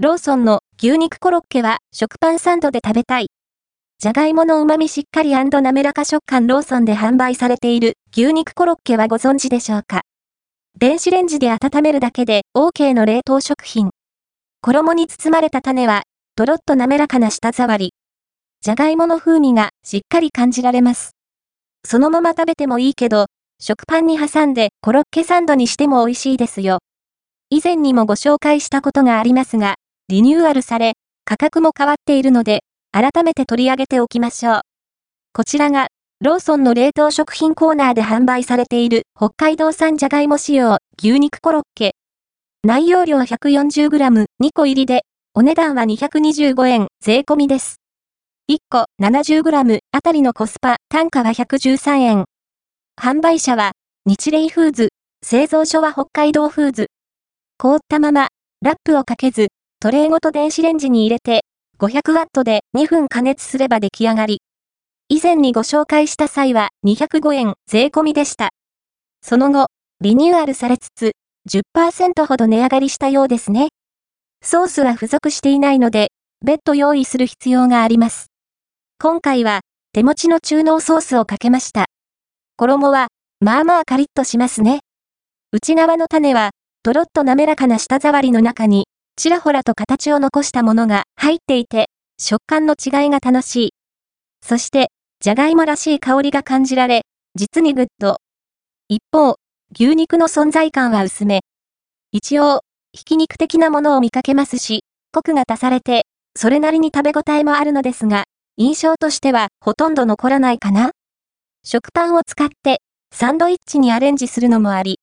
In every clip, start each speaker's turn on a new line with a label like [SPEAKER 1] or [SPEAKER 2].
[SPEAKER 1] ローソンの牛肉コロッケは食パンサンドで食べたい。じゃがいもの旨味しっかり滑らか食感ローソンで販売されている牛肉コロッケはご存知でしょうか？電子レンジで温めるだけで OK の冷凍食品。衣に包まれた種は、とろっと滑らかな舌触り。じゃがいもの風味がしっかり感じられます。そのまま食べてもいいけど、食パンに挟んでコロッケサンドにしても美味しいですよ。以前にもご紹介したことがありますが、リニューアルされ、価格も変わっているので、改めて取り上げておきましょう。こちらが、ローソンの冷凍食品コーナーで販売されている北海道産じゃがいも仕様牛肉コロッケ。内容量 140g2 個入りで、お値段は225円税込みです。1個 70g あたりのコスパ単価は113円。販売者は、日霊フーズ、製造所は北海道フーズ。凍ったまま、ラップをかけず、トレーごと電子レンジに入れて、500ワットで2分加熱すれば出来上がり。以前にご紹介した際は205円税込みでした。その後、リニューアルされつつ、10%ほど値上がりしたようですね。ソースは付属していないので、別途用意する必要があります。今回は、手持ちの中濃ソースをかけました。衣は、まあまあカリッとしますね。内側の種は、とろっと滑らかな舌触りの中に、ちらほらと形を残したものが入っていて、食感の違いが楽しい。そして、じゃがいもらしい香りが感じられ、実にグッド。一方、牛肉の存在感は薄め。一応、ひき肉的なものを見かけますし、コクが足されて、それなりに食べ応えもあるのですが、印象としてはほとんど残らないかな食パンを使って、サンドイッチにアレンジするのもあり、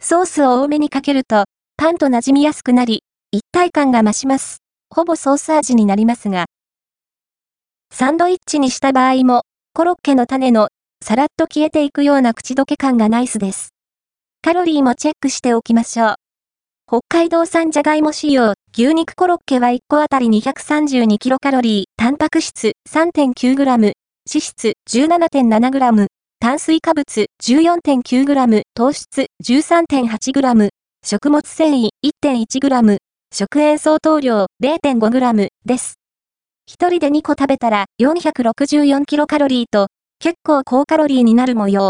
[SPEAKER 1] ソースを多めにかけると、パンと馴染みやすくなり、一体感が増します。ほぼソース味になりますが。サンドイッチにした場合も、コロッケの種の、さらっと消えていくような口どけ感がナイスです。カロリーもチェックしておきましょう。北海道産じゃがいも仕様、牛肉コロッケは1個あたり232キロカロリー、タンパク質 3.9g、脂質 17.7g、炭水化物 14.9g、糖質 13.8g、食物繊維 1.1g、食塩相当量 0.5g です。一人で2個食べたら464キロカロリーと結構高カロリーになる模様。